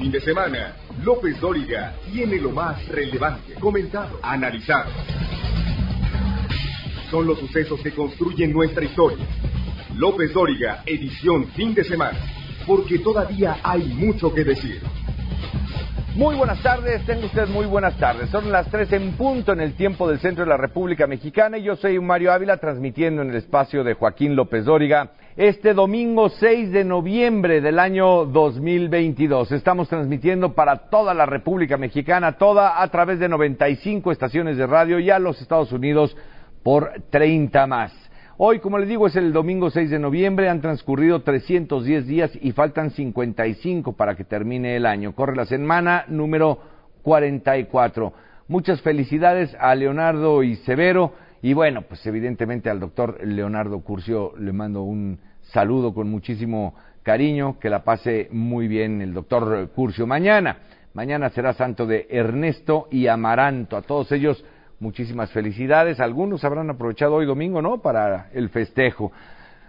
fin de semana, López Dóriga tiene lo más relevante, comentado, analizado. Son los sucesos que construyen nuestra historia. López Dóriga, edición fin de semana, porque todavía hay mucho que decir. Muy buenas tardes, tengo usted muy buenas tardes. Son las tres en punto en el tiempo del centro de la República Mexicana y yo soy Mario Ávila transmitiendo en el espacio de Joaquín López Dóriga este domingo 6 de noviembre del año 2022. Estamos transmitiendo para toda la República Mexicana, toda a través de 95 estaciones de radio y a los Estados Unidos por 30 más. Hoy, como les digo, es el domingo 6 de noviembre, han transcurrido 310 días y faltan 55 para que termine el año. Corre la semana número 44. Muchas felicidades a Leonardo y Severo y bueno, pues evidentemente al doctor Leonardo Curcio le mando un saludo con muchísimo cariño, que la pase muy bien el doctor Curcio mañana. Mañana será santo de Ernesto y Amaranto. A todos ellos muchísimas felicidades. Algunos habrán aprovechado hoy domingo, ¿no? Para el festejo.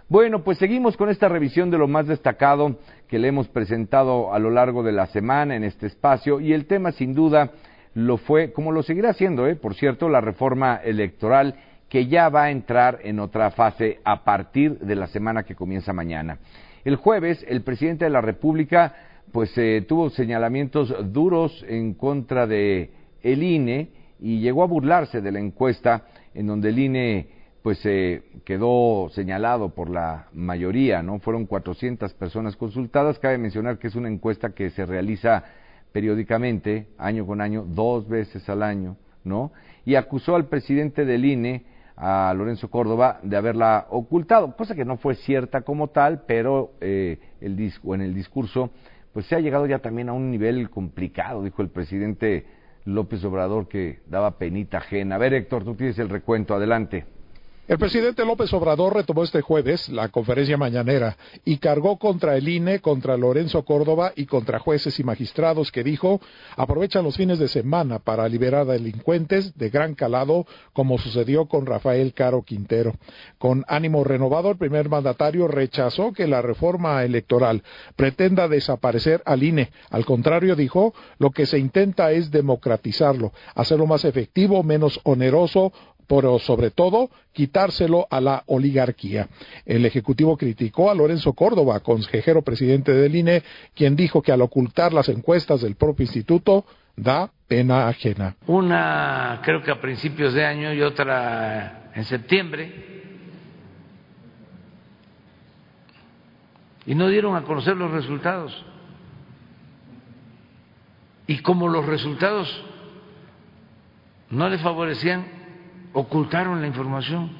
Bueno, pues seguimos con esta revisión de lo más destacado que le hemos presentado a lo largo de la semana en este espacio y el tema sin duda lo fue, como lo seguirá siendo, ¿eh? por cierto, la reforma electoral que ya va a entrar en otra fase a partir de la semana que comienza mañana. El jueves, el presidente de la República pues eh, tuvo señalamientos duros en contra de el INE y llegó a burlarse de la encuesta en donde el INE pues eh, quedó señalado por la mayoría, ¿no? Fueron 400 personas consultadas. Cabe mencionar que es una encuesta que se realiza periódicamente, año con año, dos veces al año, ¿no? Y acusó al presidente del INE a Lorenzo Córdoba de haberla ocultado, cosa que no fue cierta como tal, pero eh, el disco, en el discurso pues se ha llegado ya también a un nivel complicado, dijo el presidente López Obrador que daba penita ajena. A ver, Héctor, tú tienes el recuento, adelante. El presidente López Obrador retomó este jueves la conferencia mañanera y cargó contra el INE, contra Lorenzo Córdoba y contra jueces y magistrados que dijo aprovechan los fines de semana para liberar a delincuentes de gran calado como sucedió con Rafael Caro Quintero. Con ánimo renovado, el primer mandatario rechazó que la reforma electoral pretenda desaparecer al INE. Al contrario, dijo, lo que se intenta es democratizarlo, hacerlo más efectivo, menos oneroso, pero sobre todo quitárselo a la oligarquía. El Ejecutivo criticó a Lorenzo Córdoba, consejero presidente del INE, quien dijo que al ocultar las encuestas del propio instituto da pena ajena. Una creo que a principios de año y otra en septiembre. Y no dieron a conocer los resultados. Y como los resultados no le favorecían ocultaron la información.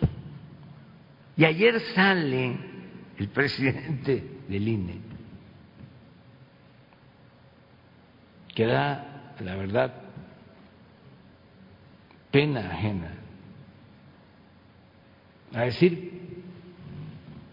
Y ayer sale el presidente del INE, que da, la verdad, pena ajena, a decir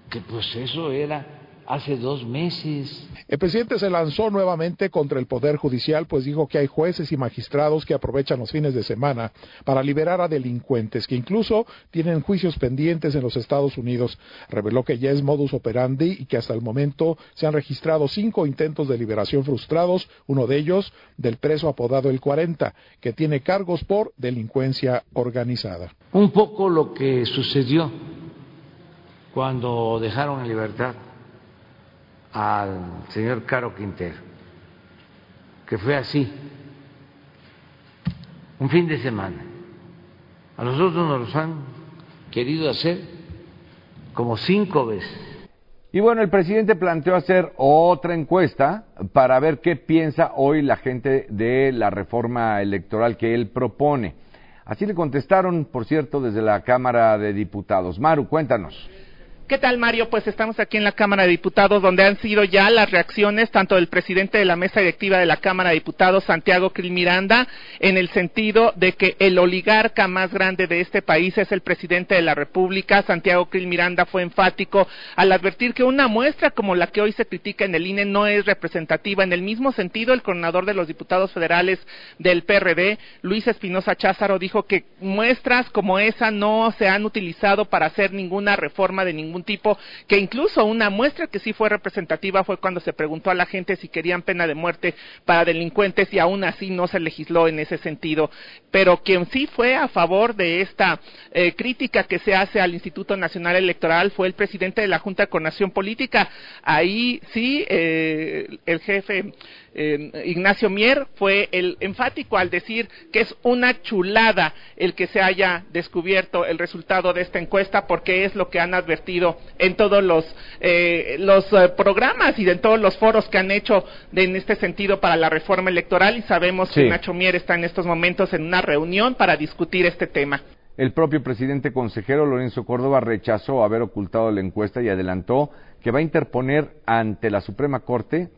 que pues eso era hace dos meses. El presidente se lanzó nuevamente contra el Poder Judicial, pues dijo que hay jueces y magistrados que aprovechan los fines de semana para liberar a delincuentes, que incluso tienen juicios pendientes en los Estados Unidos. Reveló que ya es modus operandi y que hasta el momento se han registrado cinco intentos de liberación frustrados, uno de ellos del preso apodado el 40, que tiene cargos por delincuencia organizada. Un poco lo que sucedió cuando dejaron en libertad al señor Caro Quintero, que fue así, un fin de semana. A nosotros nos lo han querido hacer como cinco veces. Y bueno, el presidente planteó hacer otra encuesta para ver qué piensa hoy la gente de la reforma electoral que él propone. Así le contestaron, por cierto, desde la Cámara de Diputados. Maru, cuéntanos. ¿Qué tal, Mario? Pues estamos aquí en la Cámara de Diputados, donde han sido ya las reacciones tanto del presidente de la mesa directiva de la Cámara de Diputados, Santiago Krill Miranda, en el sentido de que el oligarca más grande de este país es el presidente de la República. Santiago Krill Miranda fue enfático al advertir que una muestra como la que hoy se critica en el INE no es representativa. En el mismo sentido, el coordinador de los diputados federales del PRD, Luis Espinosa Cházaro, dijo que muestras como esa no se han utilizado para hacer ninguna reforma de ningún ningún tipo, que incluso una muestra que sí fue representativa fue cuando se preguntó a la gente si querían pena de muerte para delincuentes y aún así no se legisló en ese sentido. Pero quien sí fue a favor de esta eh, crítica que se hace al Instituto Nacional Electoral fue el presidente de la Junta de Coordinación Política. Ahí sí, eh, el jefe eh, Ignacio Mier fue el enfático al decir que es una chulada el que se haya descubierto el resultado de esta encuesta porque es lo que han advertido en todos los, eh, los eh, programas y en todos los foros que han hecho en este sentido para la reforma electoral y sabemos que Ignacio Mier está en estos momentos en una reunión para discutir este tema. El propio presidente consejero Lorenzo Córdoba rechazó haber ocultado la encuesta y adelantó que va a interponer ante la Suprema Corte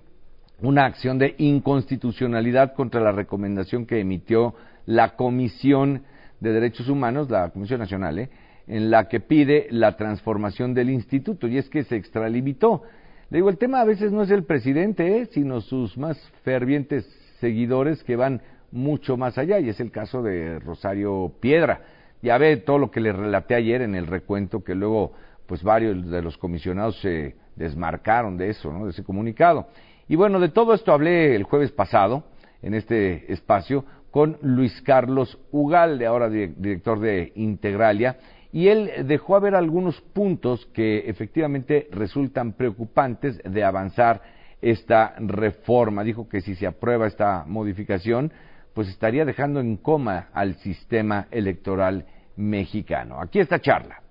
una acción de inconstitucionalidad contra la recomendación que emitió la Comisión de Derechos Humanos, la Comisión Nacional, ¿eh? en la que pide la transformación del instituto, y es que se extralimitó. Le digo, el tema a veces no es el presidente, ¿eh? sino sus más fervientes seguidores que van mucho más allá, y es el caso de Rosario Piedra. Ya ve todo lo que le relaté ayer en el recuento, que luego, pues varios de los comisionados se desmarcaron de eso, ¿no? de ese comunicado. Y bueno, de todo esto hablé el jueves pasado en este espacio con Luis Carlos Ugalde, ahora director de Integralia, y él dejó a ver algunos puntos que efectivamente resultan preocupantes de avanzar esta reforma. Dijo que si se aprueba esta modificación, pues estaría dejando en coma al sistema electoral mexicano. Aquí esta charla.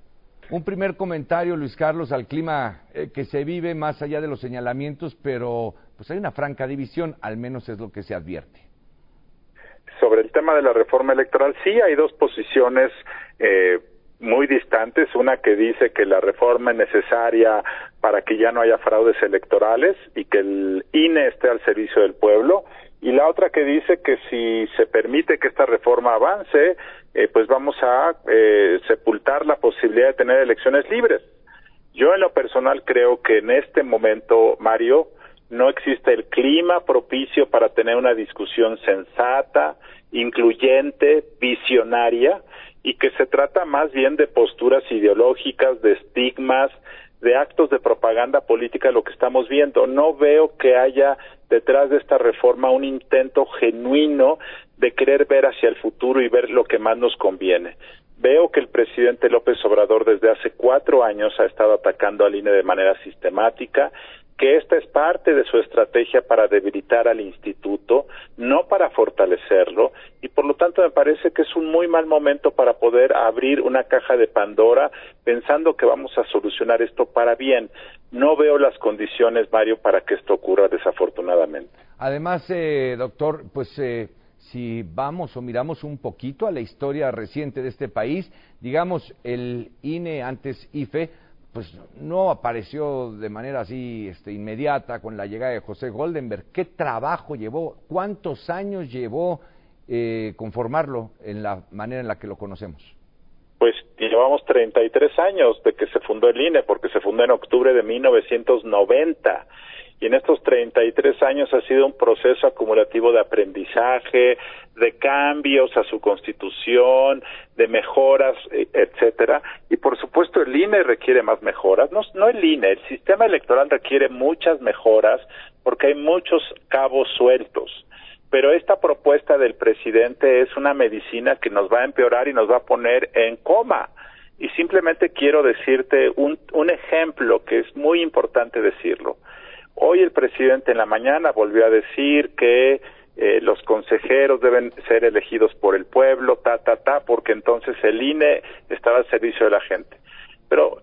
Un primer comentario, Luis Carlos, al clima eh, que se vive más allá de los señalamientos, pero pues hay una franca división, al menos es lo que se advierte. Sobre el tema de la reforma electoral, sí hay dos posiciones eh, muy distantes, una que dice que la reforma es necesaria para que ya no haya fraudes electorales y que el INE esté al servicio del pueblo, y la otra que dice que si se permite que esta reforma avance, eh, pues vamos a eh, sepultar la posibilidad de tener elecciones libres. Yo en lo personal creo que en este momento, Mario, no existe el clima propicio para tener una discusión sensata, incluyente, visionaria, y que se trata más bien de posturas ideológicas, de estigmas, de actos de propaganda política lo que estamos viendo. No veo que haya detrás de esta reforma un intento genuino de querer ver hacia el futuro y ver lo que más nos conviene. Veo que el presidente López Obrador desde hace cuatro años ha estado atacando al INE de manera sistemática que esta es parte de su estrategia para debilitar al instituto, no para fortalecerlo, y por lo tanto me parece que es un muy mal momento para poder abrir una caja de Pandora pensando que vamos a solucionar esto para bien. No veo las condiciones, Mario, para que esto ocurra desafortunadamente. Además, eh, doctor, pues eh, si vamos o miramos un poquito a la historia reciente de este país, digamos, el INE antes IFE, pues no apareció de manera así este, inmediata con la llegada de José Goldenberg. ¿Qué trabajo llevó? ¿Cuántos años llevó eh, conformarlo en la manera en la que lo conocemos? Pues llevamos 33 años de que se fundó el INE, porque se fundó en octubre de 1990 y en estos 33 años ha sido un proceso acumulativo de aprendizaje, de cambios a su constitución, de mejoras, e, etcétera. Y por supuesto el INE requiere más mejoras. No, no el INE, el sistema electoral requiere muchas mejoras porque hay muchos cabos sueltos. Pero esta propuesta del presidente es una medicina que nos va a empeorar y nos va a poner en coma. Y simplemente quiero decirte un, un ejemplo que es muy importante decirlo Hoy el presidente en la mañana volvió a decir que eh, los consejeros deben ser elegidos por el pueblo, ta, ta, ta, porque entonces el INE estará al servicio de la gente. Pero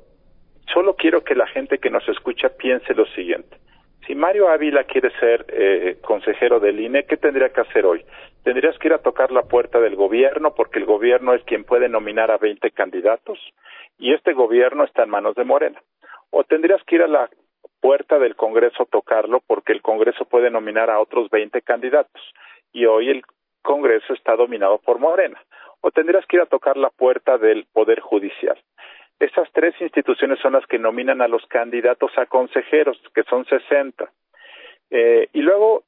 solo quiero que la gente que nos escucha piense lo siguiente. Si Mario Ávila quiere ser eh, consejero del INE, ¿qué tendría que hacer hoy? Tendrías que ir a tocar la puerta del gobierno porque el gobierno es quien puede nominar a 20 candidatos y este gobierno está en manos de Morena. O tendrías que ir a la puerta del Congreso tocarlo porque el Congreso puede nominar a otros 20 candidatos y hoy el Congreso está dominado por Morena. O tendrías que ir a tocar la puerta del Poder Judicial. Esas tres instituciones son las que nominan a los candidatos a consejeros, que son 60. Eh, y luego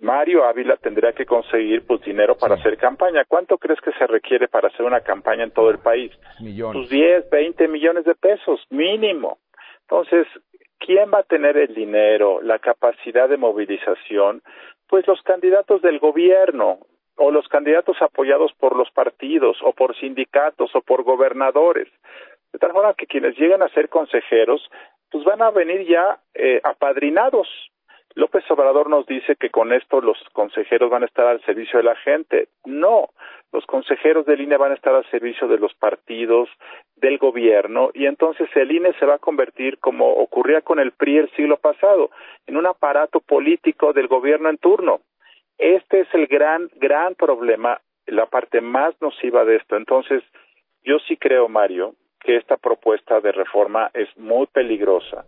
Mario Ávila tendría que conseguir pues dinero para hacer campaña. ¿Cuánto crees que se requiere para hacer una campaña en todo el país? Millones. Pues 10, 20 millones de pesos, mínimo. Entonces, ¿quién va a tener el dinero, la capacidad de movilización? Pues los candidatos del gobierno o los candidatos apoyados por los partidos o por sindicatos o por gobernadores. De tal forma que quienes llegan a ser consejeros, pues van a venir ya eh, apadrinados. López Obrador nos dice que con esto los consejeros van a estar al servicio de la gente. No, los consejeros del INE van a estar al servicio de los partidos, del gobierno, y entonces el INE se va a convertir, como ocurría con el PRI el siglo pasado, en un aparato político del gobierno en turno. Este es el gran, gran problema, la parte más nociva de esto. Entonces, yo sí creo, Mario, que esta propuesta de reforma es muy peligrosa.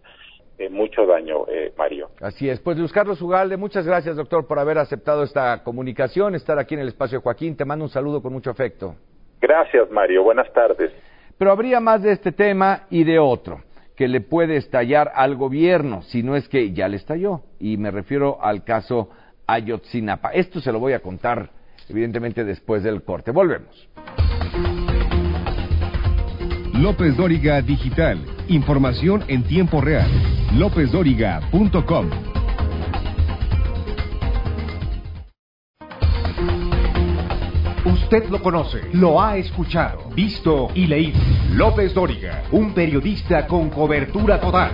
Eh, mucho daño, eh, Mario. Así es. Pues Luis Carlos Ugalde, muchas gracias, doctor, por haber aceptado esta comunicación, estar aquí en el espacio Joaquín. Te mando un saludo con mucho afecto. Gracias, Mario. Buenas tardes. Pero habría más de este tema y de otro que le puede estallar al gobierno, si no es que ya le estalló. Y me refiero al caso Ayotzinapa. Esto se lo voy a contar, evidentemente, después del corte. Volvemos. López Dóriga Digital. Información en tiempo real. LópezDóriga.com. Usted lo conoce, lo ha escuchado, visto y leído. López Dóriga, un periodista con cobertura total.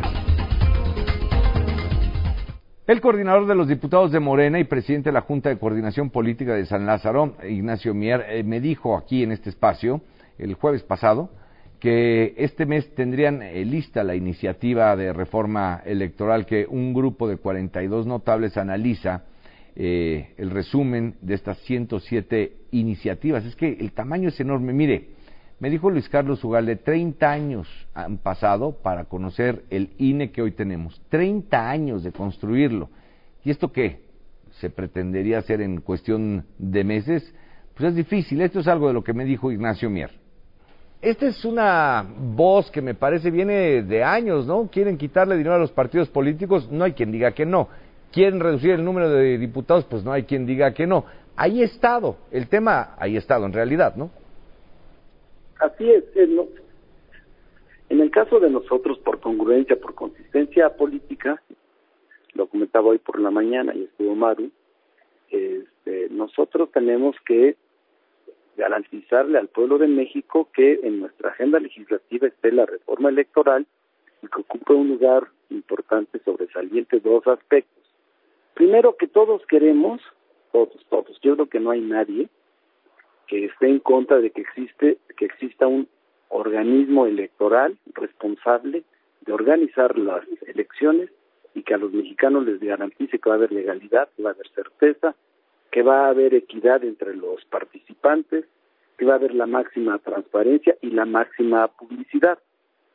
El coordinador de los diputados de Morena y presidente de la Junta de Coordinación Política de San Lázaro, Ignacio Mier, eh, me dijo aquí en este espacio el jueves pasado que este mes tendrían eh, lista la iniciativa de reforma electoral que un grupo de 42 notables analiza eh, el resumen de estas 107 iniciativas. Es que el tamaño es enorme. Mire, me dijo Luis Carlos Ugalde, 30 años han pasado para conocer el INE que hoy tenemos. 30 años de construirlo. ¿Y esto qué? ¿Se pretendería hacer en cuestión de meses? Pues es difícil. Esto es algo de lo que me dijo Ignacio Mier. Esta es una voz que me parece viene de años, ¿no? Quieren quitarle dinero a los partidos políticos, no hay quien diga que no. Quieren reducir el número de diputados, pues no hay quien diga que no. Ahí ha estado, el tema ahí ha estado en realidad, ¿no? Así es, ¿no? En el caso de nosotros, por congruencia, por consistencia política, lo comentaba hoy por la mañana y estuvo Maru, este, nosotros tenemos que garantizarle al pueblo de México que en nuestra agenda legislativa esté la reforma electoral y que ocupe un lugar importante sobresaliente dos aspectos. Primero que todos queremos, todos, todos, yo creo que no hay nadie que esté en contra de que existe, que exista un organismo electoral responsable de organizar las elecciones y que a los mexicanos les garantice que va a haber legalidad, va a haber certeza, que va a haber equidad entre los participantes, que va a haber la máxima transparencia y la máxima publicidad.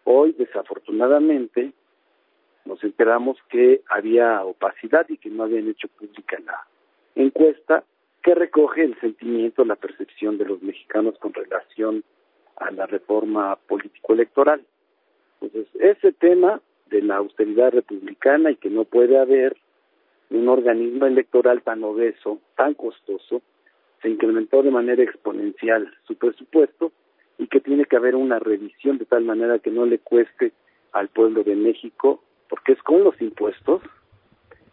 Hoy, desafortunadamente, nos enteramos que había opacidad y que no habían hecho pública la encuesta que recoge el sentimiento, la percepción de los mexicanos con relación a la reforma político-electoral. Entonces, ese tema de la austeridad republicana y que no puede haber un organismo electoral tan obeso, tan costoso, se incrementó de manera exponencial su presupuesto y que tiene que haber una revisión de tal manera que no le cueste al pueblo de México, porque es con los impuestos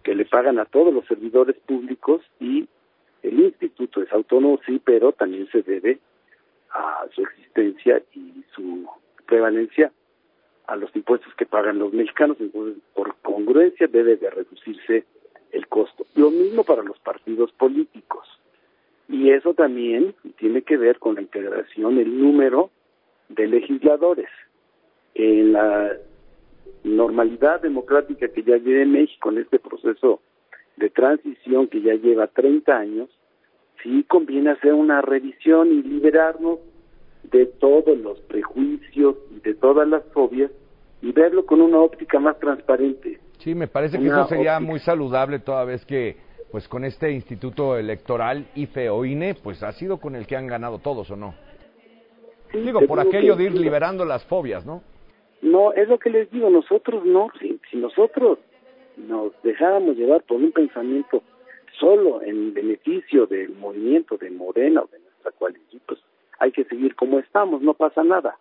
que le pagan a todos los servidores públicos y el instituto es autónomo, sí, pero también se debe a su existencia y su prevalencia a los impuestos que pagan los mexicanos, entonces por congruencia debe de reducirse el costo. Lo mismo para los partidos políticos. Y eso también tiene que ver con la integración, el número de legisladores. En la normalidad democrática que ya vive México en este proceso de transición que ya lleva 30 años, sí conviene hacer una revisión y liberarnos de todos los prejuicios y de todas las fobias y verlo con una óptica más transparente. Sí, me parece que eso sería muy saludable toda vez que, pues con este instituto electoral IFE o INE, pues ha sido con el que han ganado todos, ¿o no? digo, por aquello de ir liberando las fobias, ¿no? No, es lo que les digo, nosotros no, si, si nosotros nos dejáramos llevar por un pensamiento solo en beneficio del movimiento de Morena o de nuestra coalición, pues hay que seguir como estamos, no pasa nada.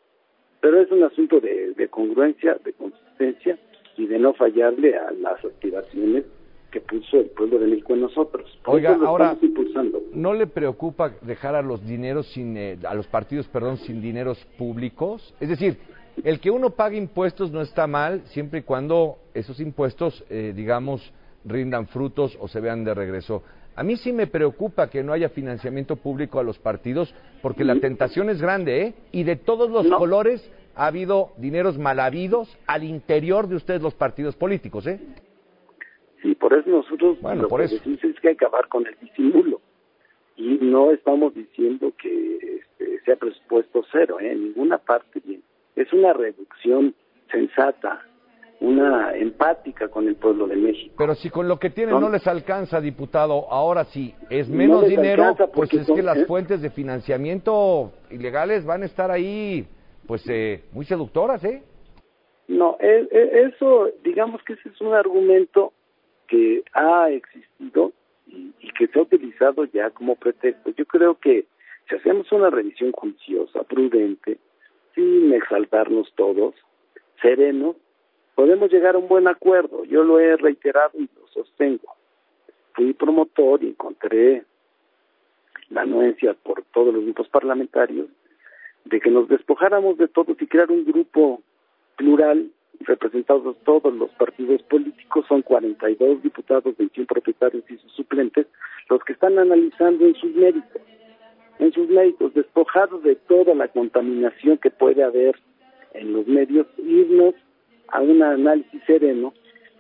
Pero es un asunto de, de congruencia, de consistencia y de no fallarle a las aspiraciones que puso el pueblo de México en nosotros. Oiga, ahora ¿no le preocupa dejar a los dineros sin eh, a los partidos, perdón, sin dineros públicos? Es decir, el que uno pague impuestos no está mal siempre y cuando esos impuestos, eh, digamos, rindan frutos o se vean de regreso. A mí sí me preocupa que no haya financiamiento público a los partidos porque la tentación es grande, ¿eh? Y de todos los colores ha habido dineros mal habidos al interior de ustedes los partidos políticos, ¿eh? Sí, por eso nosotros bueno, lo por que eso. decimos es que hay que acabar con el disimulo. Y no estamos diciendo que este, sea presupuesto cero, ¿eh? en ninguna parte bien. Es una reducción sensata, una empática con el pueblo de México. Pero si con lo que tienen no, les alcanza, diputado, ahora sí es menos dinero, pues es que las ¿eh? fuentes de financiamiento ilegales van a estar ahí pues eh, muy seductoras, ¿eh? No, e, e, eso, digamos que ese es un argumento que ha existido y, que se ha utilizado ya como pretexto. Yo creo que si hacemos una revisión juiciosa, prudente, sin exaltarnos todos, serenos, podemos llegar a un buen acuerdo. Yo lo he reiterado y lo sostengo. Fui promotor y encontré la anuencia por todos los grupos parlamentarios de que nos despojáramos de todos y crear un grupo plural representados todos los partidos políticos, son 42 diputados, 21 propietarios y sus suplentes, los que están analizando en sus méritos, en sus méritos, despojados de toda la contaminación que puede haber en los medios, irnos a un análisis sereno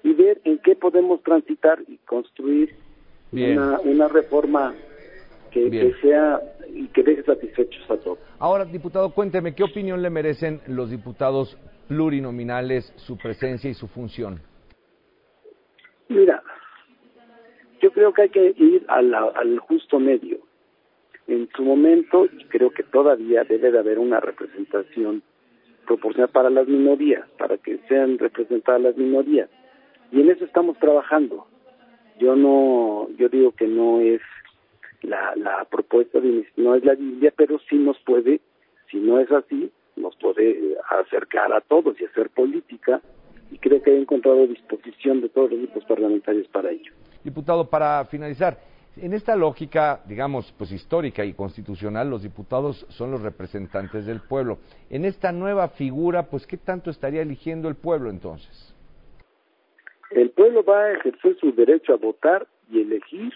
y ver en qué podemos transitar y construir una, una reforma que, que, sea y que deje satisfechos a todos. Ahora, diputado, cuénteme, ¿qué opinión le merecen los diputados plurinominales, su presencia y su función? Mira, yo creo que hay que ir a la, al justo medio. En su momento, y creo que todavía debe de haber una representación proporcional para las minorías, para que sean representadas las minorías. Y en eso estamos trabajando. Yo no, yo digo que no es la, la propuesta de no es la Biblia, pero sí nos puede, si no es así, nos puede acercar a todos y hacer política y creo que he encontrado disposición de todos los grupos parlamentarios para ello. Diputado, para finalizar, en esta lógica, digamos, pues histórica y constitucional, los diputados son los representantes del pueblo. En esta nueva figura, pues, ¿qué tanto estaría eligiendo el pueblo entonces? El pueblo va a ejercer su derecho a votar y elegir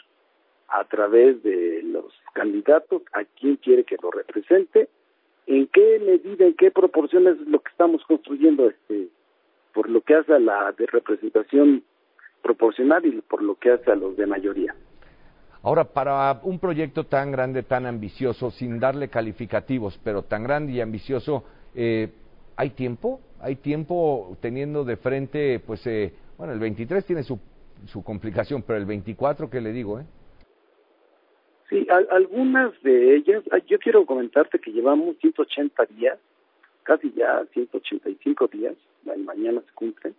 a través de los candidatos a quien quiere que lo represente, en qué medida, en qué proporciones es lo que estamos construyendo este por lo que hace a la de representación proporcional y por lo que hace a los de mayoría. Ahora, para un proyecto tan grande, tan ambicioso, sin darle calificativos, pero tan grande y ambicioso, eh, ¿hay tiempo? ¿Hay tiempo teniendo de frente, pues, eh, bueno, el 23 tiene su, su complicación, pero el 24, ¿qué le digo, eh? Sí, a, algunas de ellas, yo quiero comentarte que llevamos 180 días, casi ya 185 días, mañana se cumplen,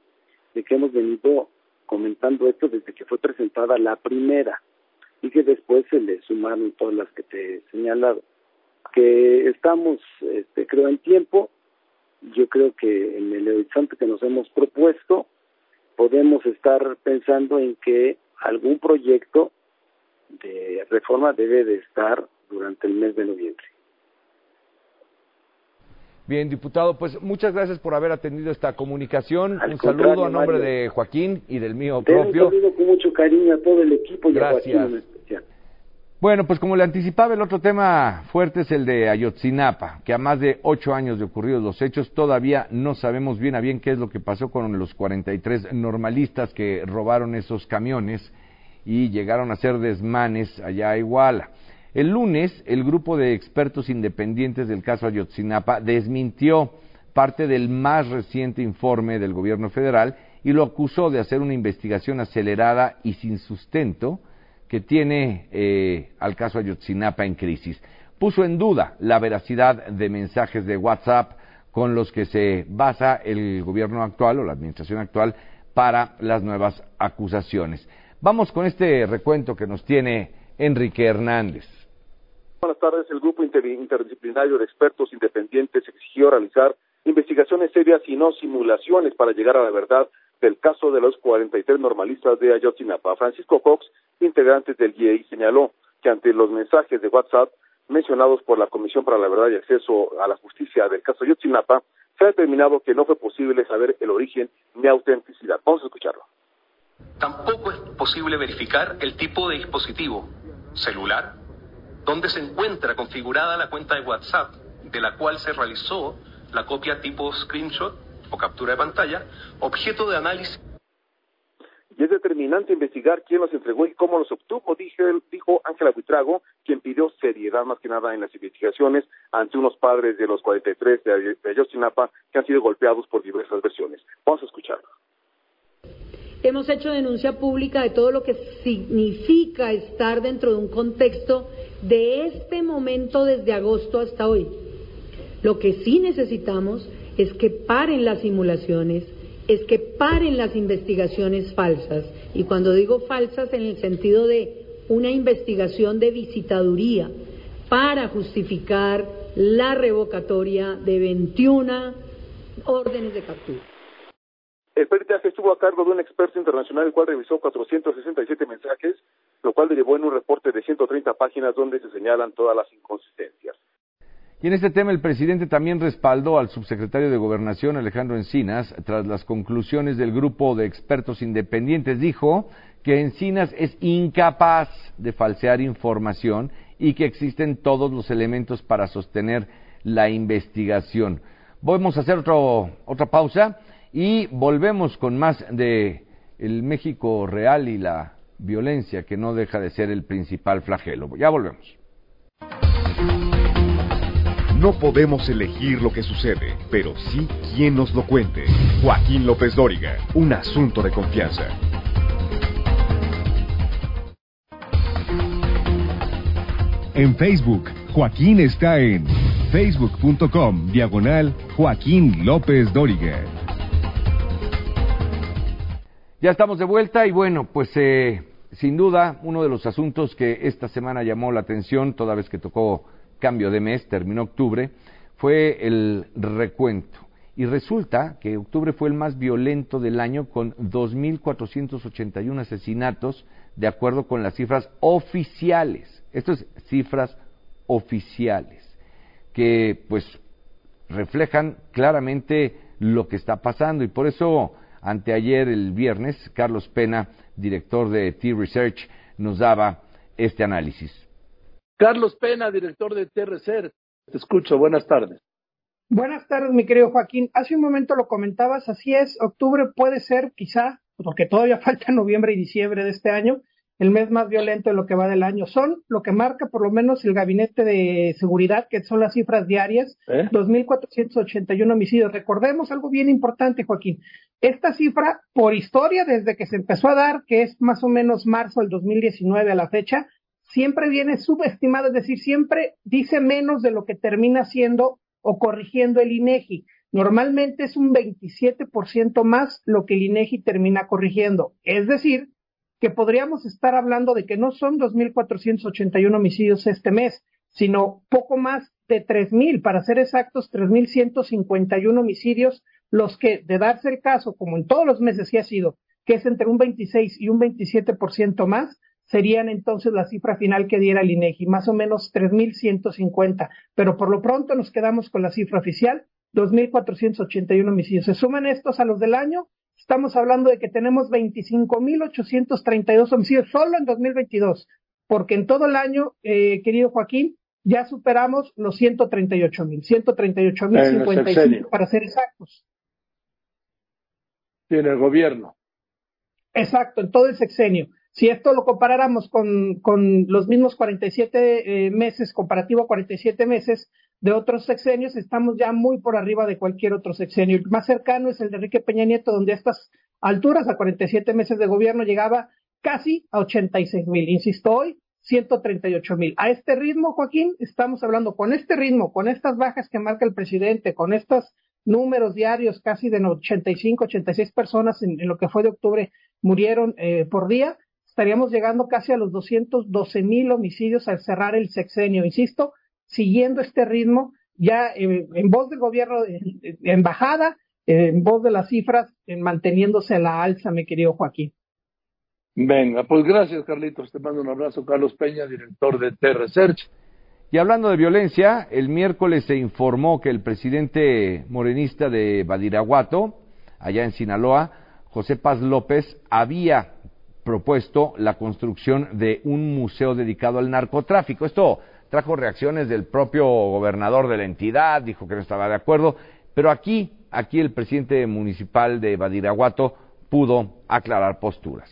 de que hemos venido comentando esto desde que fue presentada la primera y que después se le sumaron todas las que te he señalado. Que estamos, este, creo, en tiempo, yo creo que en el horizonte que nos hemos propuesto podemos estar pensando en que algún proyecto de reforma debe de estar durante el mes de noviembre. Bien, diputado, pues muchas gracias por haber atendido esta comunicación. un saludo a nombre de Joaquín y del mío propio. Un saludo con mucho cariño a todo el equipo y gracias. a Joaquín en especial. Bueno, pues como le anticipaba, el otro tema fuerte es el de Ayotzinapa, que a más de ocho años de ocurridos los hechos, todavía no sabemos bien a bien qué es lo que pasó con los 43 normalistas que robaron esos camiones y llegaron a hacer desmanes allá a Iguala. El lunes, el grupo de expertos independientes del caso Ayotzinapa desmintió parte del más reciente informe del gobierno federal y lo acusó de hacer una investigación acelerada y sin sustento que tiene eh, al caso Ayotzinapa en crisis. Puso en duda la veracidad de mensajes de WhatsApp con los que se basa el gobierno actual o la administración actual para las nuevas acusaciones. Vamos con este recuento que nos tiene Enrique Hernández. Buenas tardes. El grupo interdisciplinario de expertos independientes exigió realizar investigaciones serias y no simulaciones para llegar a la verdad del caso de los 43 normalistas de Ayotzinapa. Francisco Cox, integrante del IEI, señaló que ante los mensajes de WhatsApp mencionados por la Comisión para la Verdad y Acceso a la Justicia del caso Ayotzinapa, se ha determinado que no fue posible saber el origen ni autenticidad. Vamos a escucharlo. Tampoco es posible verificar el tipo de dispositivo, celular, donde se encuentra configurada la cuenta de WhatsApp de la cual se realizó la copia tipo screenshot o captura de pantalla, objeto de análisis. Y es determinante investigar quién los entregó y cómo los obtuvo, dijo Ángela Buitrago, quien pidió seriedad más que nada en las investigaciones ante unos padres de los 43 de Ayotzinapa que han sido golpeados por diversas versiones. Vamos a escucharlo. Hemos hecho denuncia pública de todo lo que significa estar dentro de un contexto de este momento desde agosto hasta hoy. Lo que sí necesitamos es que paren las simulaciones, es que paren las investigaciones falsas. Y cuando digo falsas en el sentido de una investigación de visitaduría para justificar la revocatoria de 21 órdenes de captura. El peritaje estuvo a cargo de un experto internacional, el cual revisó 467 mensajes, lo cual derivó en un reporte de 130 páginas donde se señalan todas las inconsistencias. Y en este tema el presidente también respaldó al subsecretario de Gobernación Alejandro Encinas tras las conclusiones del grupo de expertos independientes. Dijo que Encinas es incapaz de falsear información y que existen todos los elementos para sostener la investigación. Vamos a hacer otro, otra pausa y volvemos con más de el México real y la violencia que no deja de ser el principal flagelo. Ya volvemos. No podemos elegir lo que sucede, pero sí quien nos lo cuente. Joaquín López Dóriga, un asunto de confianza. En Facebook, Joaquín está en facebook.com diagonal Joaquín López Dóriga. Ya estamos de vuelta y bueno, pues eh, sin duda uno de los asuntos que esta semana llamó la atención, toda vez que tocó cambio de mes, terminó octubre, fue el recuento. Y resulta que octubre fue el más violento del año con 2.481 asesinatos de acuerdo con las cifras oficiales. Esto es cifras oficiales que pues reflejan claramente lo que está pasando y por eso anteayer el viernes Carlos Pena, director de T-Research, nos daba este análisis. Carlos Pena, director de TRC. Te escucho, buenas tardes. Buenas tardes, mi querido Joaquín. Hace un momento lo comentabas, así es, octubre puede ser quizá, porque todavía falta noviembre y diciembre de este año, el mes más violento de lo que va del año. Son lo que marca por lo menos el Gabinete de Seguridad, que son las cifras diarias, ¿Eh? 2.481 homicidios. Recordemos algo bien importante, Joaquín. Esta cifra, por historia, desde que se empezó a dar, que es más o menos marzo del 2019 a la fecha, siempre viene subestimado, es decir, siempre dice menos de lo que termina siendo o corrigiendo el INEGI. Normalmente es un 27% más lo que el INEGI termina corrigiendo. Es decir, que podríamos estar hablando de que no son 2.481 homicidios este mes, sino poco más de 3.000, para ser exactos, 3.151 homicidios, los que, de darse el caso, como en todos los meses sí ha sido, que es entre un 26 y un 27% más, serían entonces la cifra final que diera el INEGI, más o menos 3.150. Pero por lo pronto nos quedamos con la cifra oficial, 2.481 homicidios. Se suman estos a los del año, estamos hablando de que tenemos 25.832 homicidios solo en 2022, porque en todo el año, eh, querido Joaquín, ya superamos los 138.000, 138.055 para ser exactos. Sí, en el gobierno. Exacto, en todo el sexenio. Si esto lo comparáramos con, con los mismos 47 eh, meses, comparativo a 47 meses de otros sexenios, estamos ya muy por arriba de cualquier otro sexenio. El más cercano es el de Enrique Peña Nieto, donde a estas alturas, a 47 meses de gobierno, llegaba casi a 86 mil. Insisto, hoy 138 mil. A este ritmo, Joaquín, estamos hablando con este ritmo, con estas bajas que marca el presidente, con estos números diarios casi de 85, 86 personas en, lo que fue de octubre murieron eh, por día estaríamos llegando casi a los 212 mil homicidios al cerrar el sexenio. Insisto, siguiendo este ritmo ya en voz del gobierno, en, bajada, en voz de las cifras, en manteniéndose a la alza, mi querido Joaquín. Venga, pues gracias Carlitos, te mando un abrazo, Carlos Peña, director de T-Research. Y hablando de violencia, el miércoles se informó que el presidente morenista de Badiraguato, allá en Sinaloa, José Paz López, había propuesto la construcción de un museo dedicado al narcotráfico. Esto trajo reacciones del propio gobernador de la entidad, dijo que no estaba de acuerdo, pero aquí, aquí el presidente municipal de Badiraguato pudo aclarar posturas.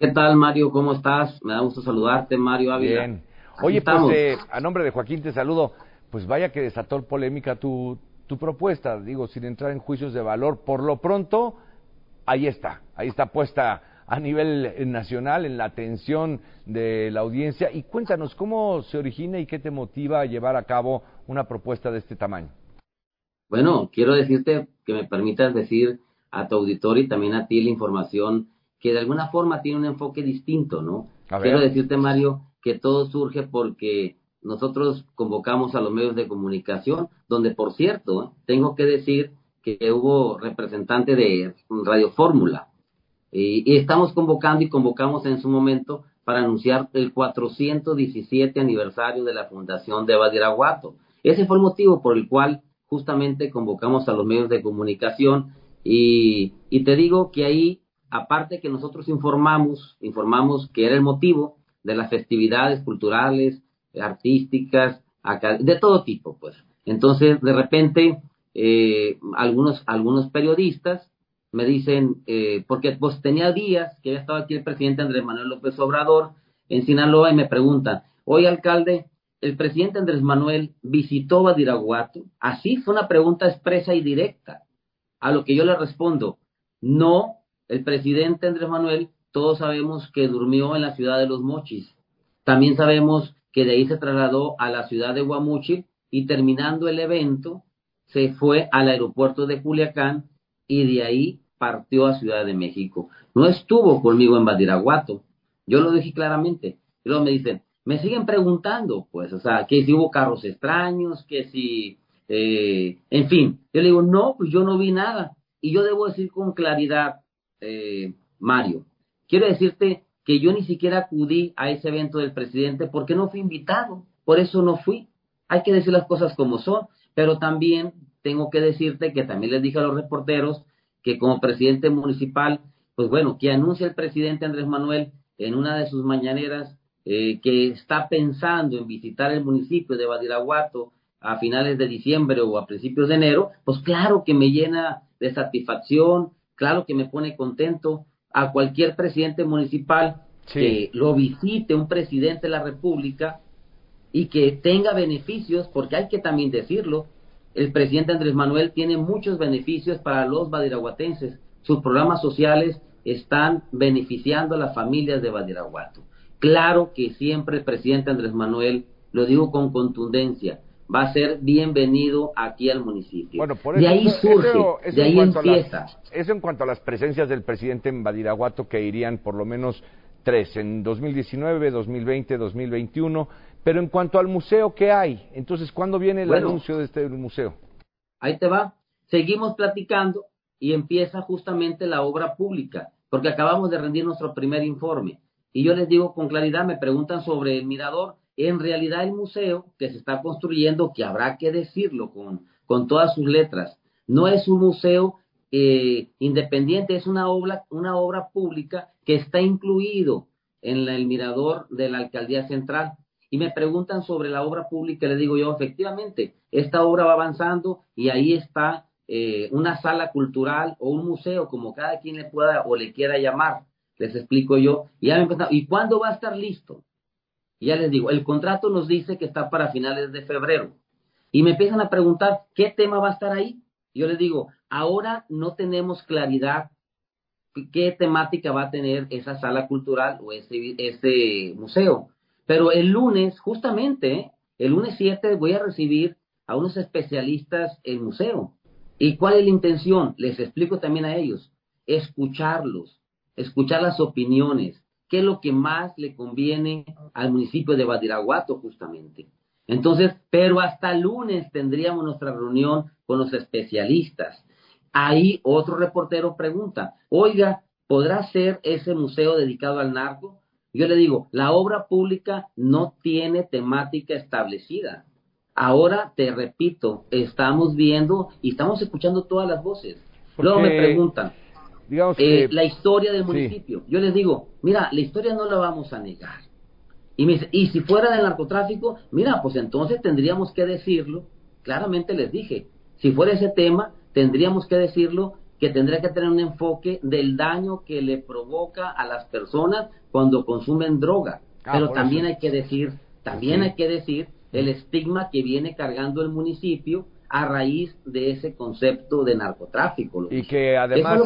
¿Qué tal, Mario? ¿Cómo estás? Me da gusto saludarte, Mario Ávila. Bien. Oye, pues eh, a nombre de Joaquín te saludo. Pues vaya que desató polémica tu, tu propuesta, digo, sin entrar en juicios de valor. Por lo pronto, ahí está, ahí está puesta a nivel eh, nacional en la atención de la audiencia. Y cuéntanos, ¿cómo se origina y qué te motiva a llevar a cabo una propuesta de este tamaño? Bueno, quiero decirte que me permitas decir a tu auditorio y también a ti la información que de alguna forma tiene un enfoque distinto, ¿no? Quiero decirte, Mario, que todo surge porque nosotros convocamos a los medios de comunicación, donde, por cierto, tengo que decir que hubo representante de Radio Fórmula, y, estamos convocando y convocamos en su momento para anunciar el 417 aniversario de la fundación de Badiraguato. Ese fue el motivo por el cual justamente convocamos a los medios de comunicación y, y te digo que ahí, aparte que nosotros informamos, informamos que era el motivo, de las festividades culturales, artísticas, de todo tipo, pues. Entonces, de repente, eh, algunos, algunos periodistas me dicen, eh, porque pues tenía días que había estado aquí el presidente Andrés Manuel López Obrador en Sinaloa y me preguntan, oye alcalde, el presidente Andrés Manuel visitó Badiraguato, así fue una pregunta expresa y directa, a lo que yo le respondo, no, el presidente Andrés Manuel todos sabemos que durmió en la ciudad de Los Mochis. También sabemos que de ahí se trasladó a la ciudad de Guamuchil y terminando el evento se fue al aeropuerto de Culiacán y de ahí partió a Ciudad de México. No estuvo conmigo en Badiraguato. Yo lo dije claramente. Y luego me dicen, me siguen preguntando, pues, o sea, que si hubo carros extraños, que si, eh, en fin. Yo le digo, no, pues yo no vi nada. Y yo debo decir con claridad, eh, Mario, Quiero decirte que yo ni siquiera acudí a ese evento del presidente porque no fui invitado, por eso no fui. Hay que decir las cosas como son, pero también tengo que decirte que también les dije a los reporteros que como presidente municipal, pues bueno, que anuncia el presidente Andrés Manuel en una de sus mañaneras eh, que está pensando en visitar el municipio de Badiraguato a finales de diciembre o a principios de enero, pues claro que me llena de satisfacción, claro que me pone contento, a cualquier presidente municipal que lo visite un presidente de la República y que tenga beneficios, porque hay que también decirlo, el presidente Andrés Manuel tiene muchos beneficios para los badiraguatenses. Sus programas sociales están beneficiando a las familias de Badiraguato. Claro que siempre el presidente Andrés Manuel, lo digo con contundencia, va a ser bienvenido aquí al municipio. Bueno, por eso, de ahí surge, de ahí empieza. eso en cuanto a las presencias del presidente en Badiraguato, que irían por lo menos tres, en 2019, 2020, 2021. Pero en cuanto al museo, ¿qué hay? Entonces, ¿cuándo viene el anuncio de este museo? Ahí te va. Seguimos platicando y empieza justamente la obra pública, porque acabamos de rendir nuestro primer informe. Y yo les digo con claridad, me preguntan sobre el mirador, en realidad el museo que se está construyendo, que habrá que decirlo con, con todas sus letras, no es un museo eh, independiente, es una obra, una obra pública que está incluido en el mirador de la alcaldía central. Y me preguntan sobre la obra pública, le digo yo, efectivamente, esta obra va avanzando y ahí está eh, una sala cultural o un museo, como cada quien le pueda o le quiera llamar. Les explico yo. Y, ya me ¿y cuándo va a estar listo? Y ya les digo, el contrato nos dice que está para finales de febrero. Y me empiezan a preguntar, ¿qué tema va a estar ahí? yo les digo, ahora no tenemos claridad qué temática va a tener esa sala cultural o ese, ese museo. Pero el lunes, justamente, el lunes 7 voy a recibir a unos especialistas en museo. ¿Y cuál es la intención? Les explico también a ellos. Escucharlos, escuchar las opiniones, qué es lo que más le conviene al municipio de Badiraguato justamente. Entonces, pero hasta lunes tendríamos nuestra reunión con los especialistas. Ahí otro reportero pregunta, oiga, ¿podrá ser ese museo dedicado al narco? Yo le digo, la obra pública no tiene temática establecida. Ahora te repito, estamos viendo y estamos escuchando todas las voces. Luego me preguntan, digamos eh, la historia del municipio. Yo les digo, mira, la historia no la vamos a negar. Y, me y si fuera del narcotráfico, mira, pues entonces tendríamos que decirlo. Claramente les dije, si fuera ese tema, tendríamos que decirlo que tendría que tener un enfoque del daño que le provoca a las personas cuando consumen droga. Ah, Pero también hay que decir, también hay que decir el estigma que viene cargando el municipio a raíz de ese concepto de narcotráfico. Y que además,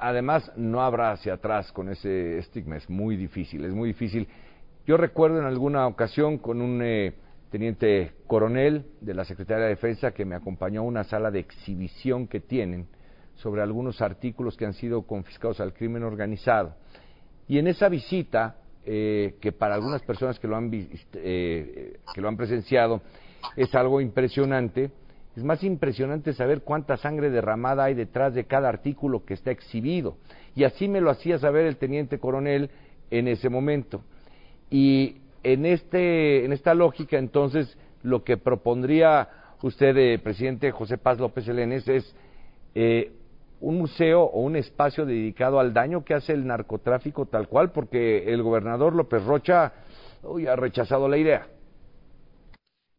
además no habrá hacia atrás con ese estigma, es muy difícil, es muy difícil. Yo recuerdo en alguna ocasión con un eh, teniente coronel de la Secretaría de Defensa que me acompañó a una sala de exhibición que tienen sobre algunos artículos que han sido confiscados al crimen organizado. Y en esa visita, eh, que para algunas personas que lo han, eh, que lo han presenciado es algo impresionante, es más impresionante saber cuánta sangre derramada hay detrás de cada artículo que está exhibido. Y así me lo hacía saber el teniente coronel en ese momento. Y en, este, en esta lógica, entonces, lo que propondría usted, eh, presidente José Paz López Elenes, es eh, un museo o un espacio dedicado al daño que hace el narcotráfico tal cual, porque el gobernador López Rocha ha rechazado la idea.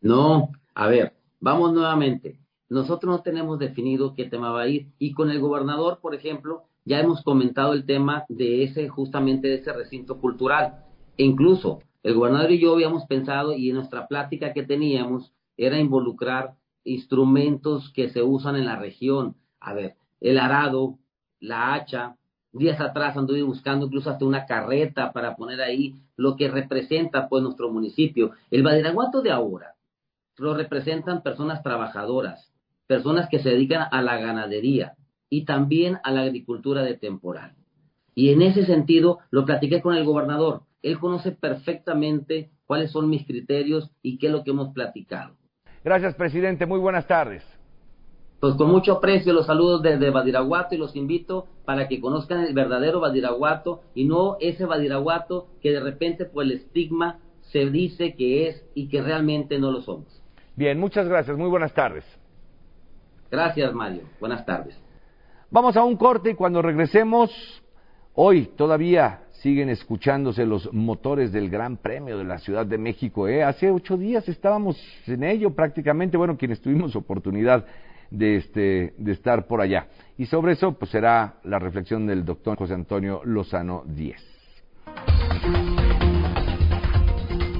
No, a ver, Vamos nuevamente. Nosotros no tenemos definido qué tema va a ir y con el gobernador, por ejemplo, ya hemos comentado el tema de ese, justamente de ese recinto cultural. E incluso el gobernador y yo habíamos pensado y en nuestra plática que teníamos era involucrar instrumentos que se usan en la región. A ver, el arado, la hacha. Días atrás anduve buscando incluso hasta una carreta para poner ahí lo que representa pues nuestro municipio. El Badiraguato de ahora lo representan personas trabajadoras, personas que se dedican a la ganadería y también a la agricultura de temporal. Y en ese sentido lo platiqué con el gobernador. Él conoce perfectamente cuáles son mis criterios y qué es lo que hemos platicado. Gracias, presidente. Muy buenas tardes. Pues con mucho aprecio los saludos desde Badiraguato y los invito para que conozcan el verdadero Badiraguato y no ese Badiraguato que de repente por el estigma se dice que es y que realmente no lo somos. Bien, muchas gracias. Muy buenas tardes. Gracias, Mario. Buenas tardes. Vamos a un corte y cuando regresemos, hoy todavía siguen escuchándose los motores del Gran Premio de la Ciudad de México. ¿eh? Hace ocho días estábamos en ello prácticamente, bueno, quienes tuvimos oportunidad de, este, de estar por allá. Y sobre eso, pues será la reflexión del doctor José Antonio Lozano Díez.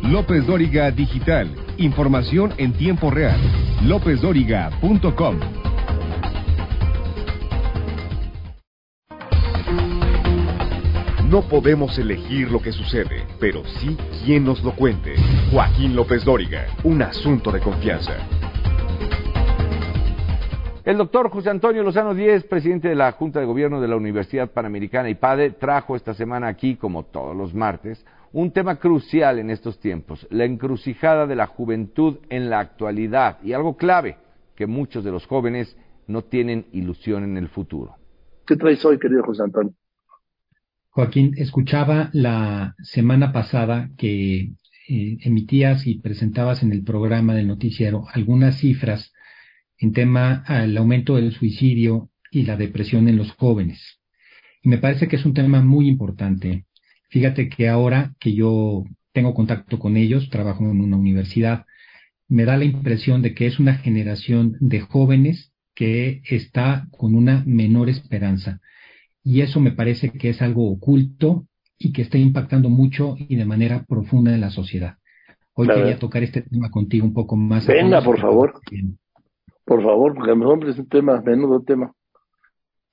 López Dóriga Digital. Información en tiempo real. LópezDóriga.com. No podemos elegir lo que sucede, pero sí quién nos lo cuente. Joaquín López Dóriga, un asunto de confianza. El doctor José Antonio Lozano Díez, presidente de la Junta de Gobierno de la Universidad Panamericana y PADE, trajo esta semana aquí, como todos los martes, un tema crucial en estos tiempos, la encrucijada de la juventud en la actualidad y algo clave, que muchos de los jóvenes no tienen ilusión en el futuro. ¿Qué traes hoy, querido José Antonio? Joaquín, escuchaba la semana pasada que eh, emitías y presentabas en el programa del noticiero algunas cifras en tema al aumento del suicidio y la depresión en los jóvenes. Y me parece que es un tema muy importante Fíjate que ahora que yo tengo contacto con ellos, trabajo en una universidad, me da la impresión de que es una generación de jóvenes que está con una menor esperanza. Y eso me parece que es algo oculto y que está impactando mucho y de manera profunda en la sociedad. Hoy quería tocar este tema contigo un poco más. Venga, por favor. Por favor, porque a mejor es un tema, menudo tema.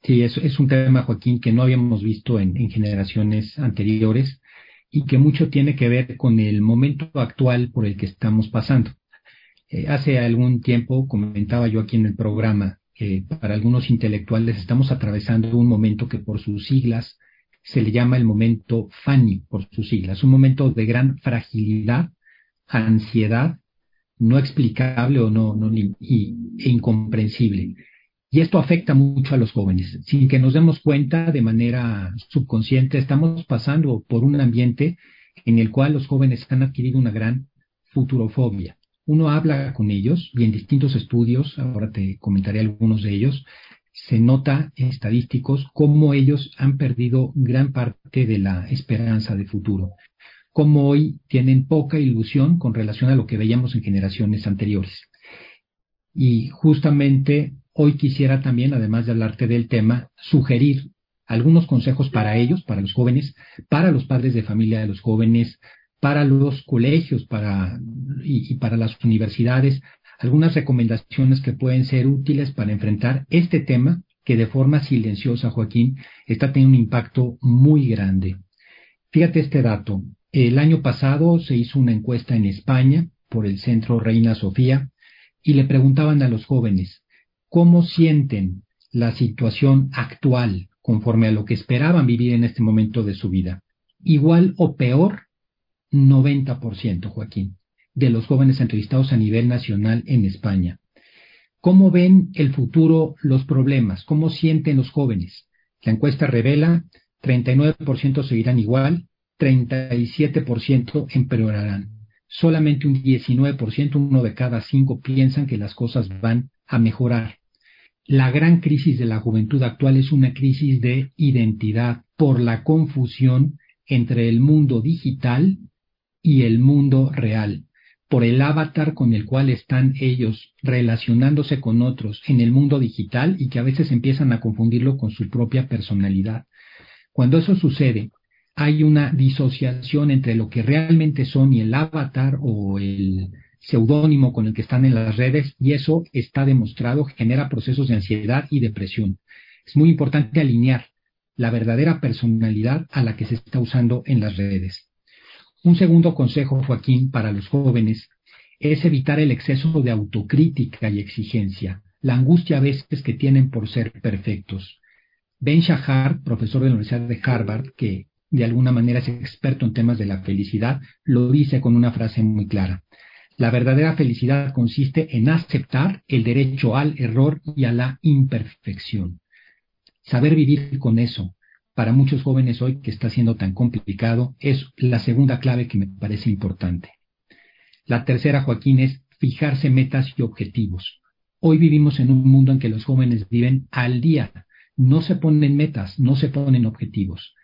Sí, es, es un tema, Joaquín, que no habíamos visto en, generaciones anteriores y que mucho tiene que ver con el momento actual por el que estamos pasando. Eh, hace algún tiempo comentaba yo aquí en el programa que para algunos intelectuales estamos atravesando un momento que por sus siglas se le llama el momento FANI, por sus siglas, un momento de gran fragilidad, ansiedad, no explicable o no, e incomprensible. Y esto afecta mucho a los jóvenes. Sin que nos demos cuenta de manera subconsciente, estamos pasando por un ambiente en el cual los jóvenes han adquirido una gran futurofobia. Uno habla con ellos y en distintos estudios, ahora te comentaré algunos de ellos, se nota estadísticos cómo ellos han perdido gran parte de la esperanza de futuro, cómo hoy tienen poca ilusión con relación a lo que veíamos en generaciones anteriores. Y justamente hoy quisiera también, además de hablarte del tema, sugerir algunos consejos para ellos, para los jóvenes, para los padres de familia de los jóvenes, para los colegios para, y, para las universidades, algunas recomendaciones que pueden ser útiles para enfrentar este tema que de forma silenciosa, Joaquín, está teniendo un impacto muy grande. Fíjate este dato. El año pasado se hizo una encuesta en España por el Centro Reina Sofía y le preguntaban a los jóvenes cómo sienten la situación actual conforme a lo que esperaban vivir en este momento de su vida. Igual o peor 90%, Joaquín, de los jóvenes entrevistados a nivel nacional en España. ¿Cómo ven el futuro los problemas? ¿Cómo sienten los jóvenes? La encuesta revela 39% seguirán igual, 37% empeorarán. Solamente un 19%, uno de cada cinco, piensan que las cosas van a mejorar. La gran crisis de la juventud actual es una crisis de identidad por la confusión entre el mundo digital y el mundo real, por el avatar con el cual están ellos relacionándose con otros en el mundo digital y que a veces empiezan a confundirlo con su propia personalidad. Cuando eso sucede, hay una disociación entre lo que realmente son y el avatar o el seudónimo con el que están en las redes y eso está demostrado genera procesos de ansiedad y depresión. Es muy importante alinear la verdadera personalidad a la que se está usando en las redes. Un segundo consejo, Joaquín, para los jóvenes es evitar el exceso de autocrítica y exigencia, la angustia a veces que tienen por ser perfectos. Ben Shahar, profesor de la Universidad de Harvard, que de alguna manera es experto en temas de la felicidad, lo dice con una frase muy clara. La verdadera felicidad consiste en aceptar el derecho al error y a la imperfección. Saber vivir con eso, para muchos jóvenes hoy que está siendo tan complicado, es la segunda clave que me parece importante. La tercera, Joaquín, es fijarse metas y objetivos. Hoy vivimos en un mundo en que los jóvenes viven al día, no se ponen metas, no se ponen objetivos.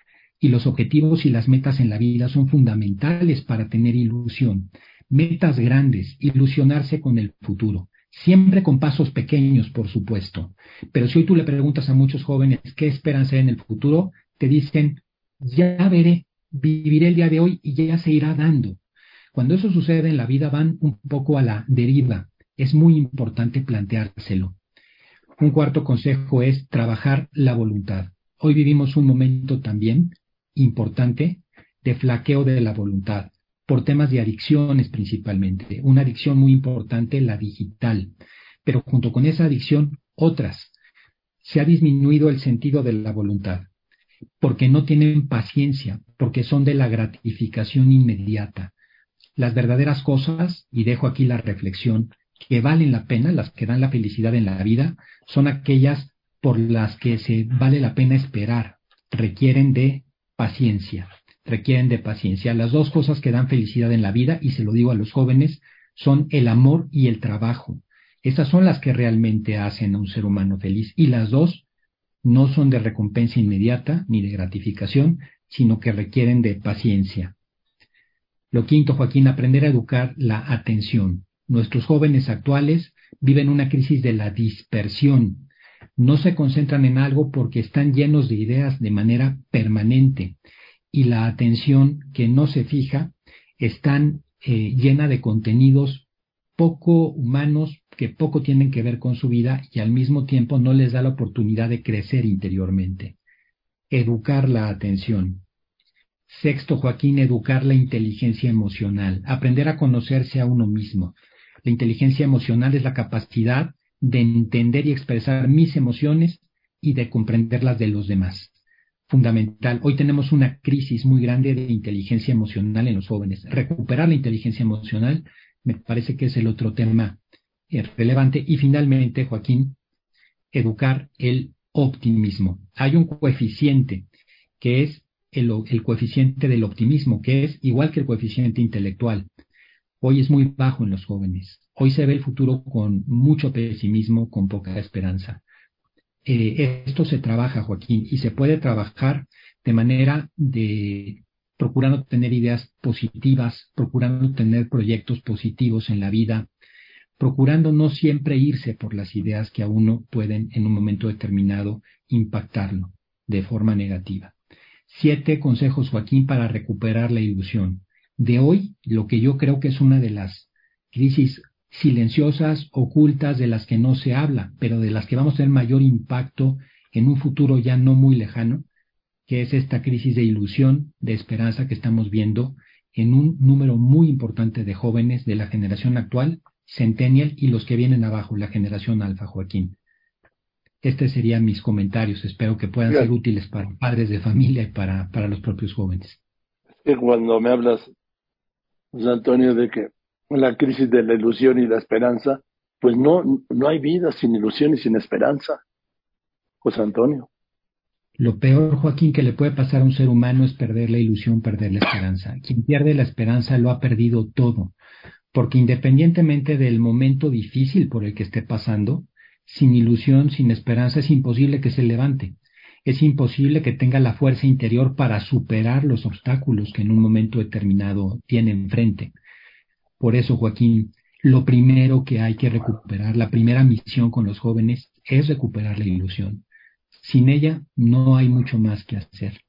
Y los objetivos y las metas en la vida son fundamentales para tener ilusión. Metas grandes, ilusionarse con el futuro. Siempre con pasos pequeños, por supuesto. Pero si hoy tú le preguntas a muchos jóvenes qué esperan ser en el futuro, te dicen, ya veré, viviré el día de hoy y ya se irá dando. Cuando eso sucede en la vida van un poco a la deriva. Es muy importante planteárselo. Un cuarto consejo es trabajar la voluntad. Hoy vivimos un momento también importante de flaqueo de la voluntad por temas de adicciones principalmente. Una adicción muy importante, la digital. Pero junto con esa adicción, otras. Se ha disminuido el sentido de la voluntad, porque no tienen paciencia, porque son de la gratificación inmediata. Las verdaderas cosas, y dejo aquí la reflexión, que valen la pena, las que dan la felicidad en la vida, son aquellas por las que se vale la pena esperar, requieren de paciencia requieren de paciencia. Las dos cosas que dan felicidad en la vida, y se lo digo a los jóvenes, son el amor y el trabajo. Esas son las que realmente hacen a un ser humano feliz. Y las dos no son de recompensa inmediata ni de gratificación, sino que requieren de paciencia. Lo quinto, Joaquín, aprender a educar la atención. Nuestros jóvenes actuales viven una crisis de la dispersión. No se concentran en algo porque están llenos de ideas de manera permanente y la atención que no se fija están eh, llena de contenidos poco humanos que poco tienen que ver con su vida y al mismo tiempo no les da la oportunidad de crecer interiormente. Educar la atención. Sexto, Joaquín, educar la inteligencia emocional, aprender a conocerse a uno mismo. La inteligencia emocional es la capacidad de entender y expresar mis emociones y de comprenderlas de los demás fundamental. Hoy tenemos una crisis muy grande de inteligencia emocional en los jóvenes. Recuperar la inteligencia emocional Me parece que es el otro tema eh, relevante. Y finalmente, Joaquín, educar el optimismo. Hay un coeficiente que es el, el, coeficiente del optimismo, que es igual que el coeficiente intelectual. Hoy es muy bajo en los jóvenes. Hoy se ve el futuro con mucho pesimismo, con poca esperanza. Eh, esto se trabaja, Joaquín, y se puede trabajar de manera de procurando tener ideas positivas, procurando tener proyectos positivos en la vida, procurando no siempre irse por las ideas que a uno pueden en un momento determinado impactarlo de forma negativa. Siete consejos, Joaquín, para recuperar la ilusión. De hoy, lo que yo creo que es una de las crisis silenciosas, ocultas, de las que no se habla, pero de las que vamos a tener mayor impacto en un futuro ya no muy lejano, que es esta crisis de ilusión, de esperanza que estamos viendo en un número muy importante de jóvenes de la generación actual, Centennial, y los que vienen abajo, la generación Alfa, Joaquín. Estos serían mis comentarios. Espero que puedan ser útiles para padres de familia y para, para los propios jóvenes. cuando me hablas, José Antonio, de que la crisis de la ilusión y la esperanza, pues no, no hay vida sin ilusión y sin esperanza, José Antonio. Lo peor, Joaquín, que le puede pasar a un ser humano es perder la ilusión, perder la esperanza. Quien pierde la esperanza lo ha perdido todo, porque independientemente del momento difícil por el que esté pasando, sin ilusión, sin esperanza, es imposible que se levante. Es imposible que tenga la fuerza interior para superar los obstáculos que en un momento determinado tiene enfrente. Por eso, Joaquín, lo primero que hay que recuperar, la primera misión con los jóvenes es recuperar la ilusión. Sin ella no hay mucho más que hacer.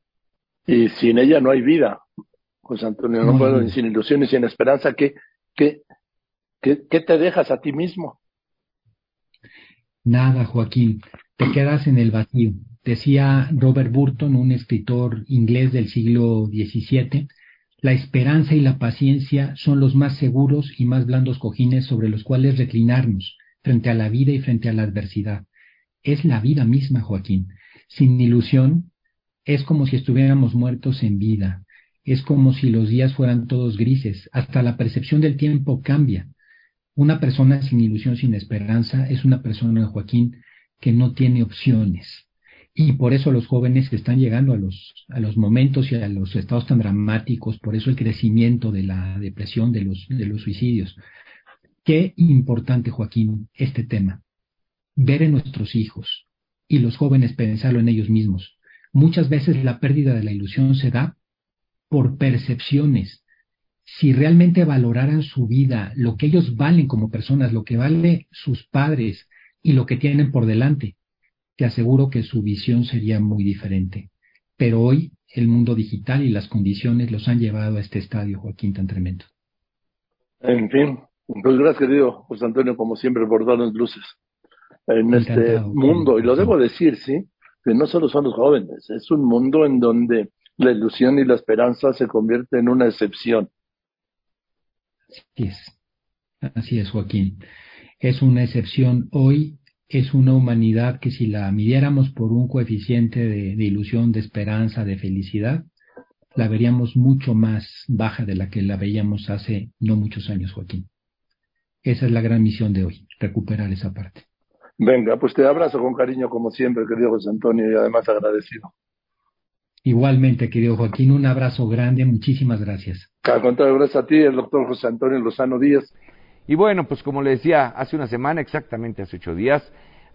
Y sin ella no hay vida. José Antonio, no, puedo, sin ilusión y sin esperanza. ¿qué, qué, qué, qué te dejas a ti mismo? Nada, Joaquín, te quedas en el vacío. Decía Robert Burton, un escritor inglés del siglo XVII, la esperanza y la paciencia son los más seguros y más blandos cojines sobre los cuales reclinarnos frente a la vida y frente a la adversidad es la vida misma, Joaquín. Sin ilusión, es como si estuviéramos muertos en vida, es como si los días fueran todos grises, hasta la percepción del tiempo cambia. Una persona sin ilusión, sin esperanza, es una persona, Joaquín, que no tiene opciones. Y por eso los jóvenes que están llegando a los, a los momentos y a los estados tan dramáticos, por eso el crecimiento de la depresión, de los, de los suicidios. Qué importante, Joaquín, este tema ver en nuestros hijos y los jóvenes pensarlo en ellos mismos. Muchas veces la pérdida de la ilusión se da por percepciones. Si realmente valoraran su vida, lo que ellos valen como personas, lo que vale sus padres y lo que tienen por delante, te aseguro que su visión sería muy diferente. Pero hoy el mundo digital y las condiciones los han llevado a este estadio, Joaquín, tan tremendo. En fin, pues gracias, querido José Antonio, como siempre, por darnos luces en este mundo. Y lo debo decir, sí, que no solo son los jóvenes, es un mundo en donde la ilusión y la esperanza se convierten en una excepción. Así es, así es, Joaquín. Es una excepción hoy, es una humanidad que si la midiéramos por un coeficiente de, de ilusión, de esperanza, de felicidad, la veríamos mucho más baja de la que la veíamos hace no muchos años, Joaquín. Esa es la gran misión de hoy, recuperar esa parte. Venga, pues te abrazo con cariño como siempre, querido José Antonio, y además agradecido. Igualmente, querido Joaquín, un abrazo grande, muchísimas gracias. Al contrario, gracias a ti, el doctor José Antonio Lozano Díaz. Y bueno, pues como le decía, hace una semana, exactamente hace ocho días,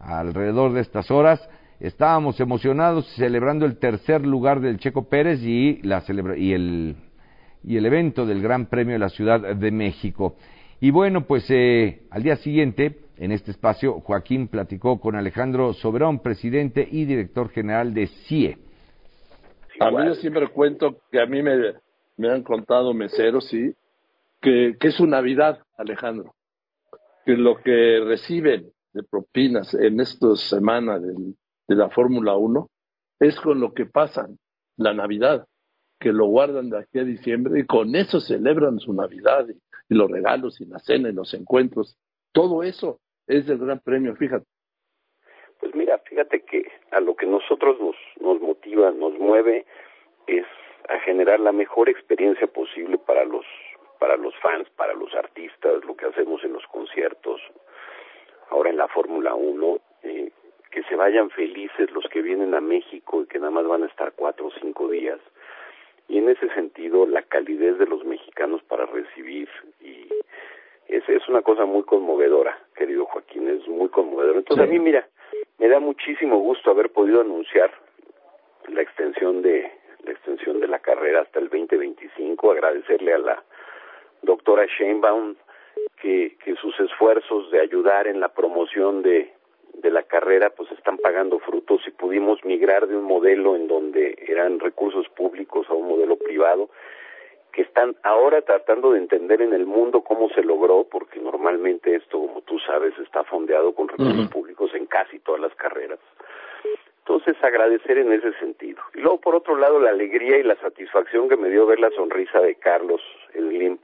alrededor de estas horas, estábamos emocionados celebrando el tercer lugar del Checo Pérez y, la y, el, y el evento del Gran Premio de la Ciudad de México. Y bueno, pues eh, al día siguiente en este espacio, Joaquín platicó con Alejandro Soberón, presidente y director general de CIE. A mí yo siempre cuento que a mí me, me han contado meseros, sí, que, que es su Navidad, Alejandro. Que lo que reciben de propinas en estas semanas de, la Fórmula 1 es con lo que pasan la Navidad, que lo guardan de aquí a diciembre y con eso celebran su Navidad y, los regalos y la cena y los encuentros. Todo eso es el gran premio, fíjate. Pues mira, fíjate que a lo que nosotros nos, nos motiva, nos mueve, es a generar la mejor experiencia posible para los para los fans, para los artistas, lo que hacemos en los conciertos, ahora en la Fórmula 1, eh, que se vayan felices los que vienen a México y que nada más van a estar cuatro o cinco días. Y en ese sentido, la calidez de los mexicanos para recibir y es, es una cosa muy conmovedora, querido Joaquín, es muy conmovedora. Entonces a mí, mira, me da muchísimo gusto haber podido anunciar la extensión de la extensión de la carrera hasta el 2025, agradecerle a la doctora Sheinbaum que, que sus esfuerzos de ayudar en la promoción de, de la carrera pues están pagando frutos y pudimos migrar de un modelo en donde eran recursos públicos a un modelo privado que están ahora tratando de entender en el mundo cómo se logró, porque normalmente esto, como tú sabes, está fondeado con recursos públicos en casi todas las carreras. Entonces, agradecer en ese sentido. Y luego, por otro lado, la alegría y la satisfacción que me dio ver la sonrisa de Carlos Slim,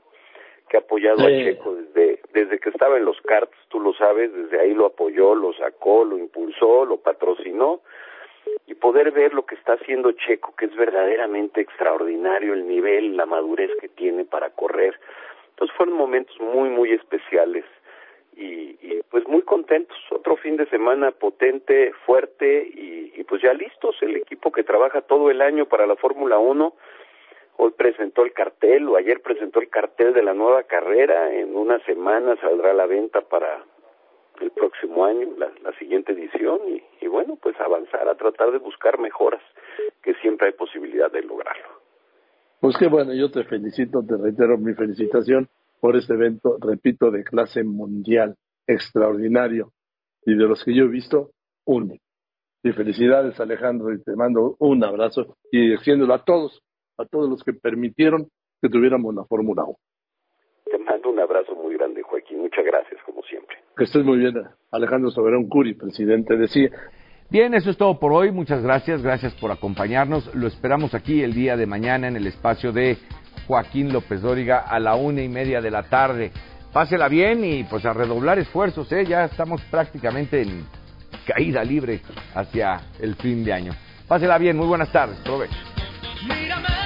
que ha apoyado a Checo desde, desde que estaba en los karts, tú lo sabes, desde ahí lo apoyó, lo sacó, lo impulsó, lo patrocinó, y poder ver lo que está haciendo Checo, que es verdaderamente extraordinario el nivel, la madurez que tiene para correr. Entonces fueron momentos muy, muy especiales y, y, pues muy contentos. Otro fin de semana potente, fuerte y, y, pues ya listos. El equipo que trabaja todo el año para la Fórmula 1 hoy presentó el cartel o ayer presentó el cartel de la nueva carrera. En una semana saldrá a la venta para el próximo año, la, siguiente edición y, bueno, pues avanzar a tratar de buscar mejoras, que siempre hay posibilidad de lograrlo. Pues qué bueno, yo te felicito, te reitero mi felicitación por este evento, repito, de clase mundial, extraordinario, y de los que yo he visto, único. Y felicidades Alejandro, y te mando un abrazo y extiéndolo a todos, a todos los que permitieron que tuviéramos la Fórmula 1. Te mando un abrazo muy grande, Joaquín. Muchas gracias, como siempre. Que estés muy bien, Alejandro Soberón Curi, presidente de CIE. Bien, eso es todo por hoy. Muchas gracias. Gracias por acompañarnos. Lo esperamos aquí el día de mañana en el espacio de Joaquín López Dóriga a la una y media de la tarde. Pásela bien y pues a redoblar esfuerzos, ¿eh? Ya estamos prácticamente en caída libre hacia el fin de año. Pásela bien, muy buenas tardes, provecho. Mírame.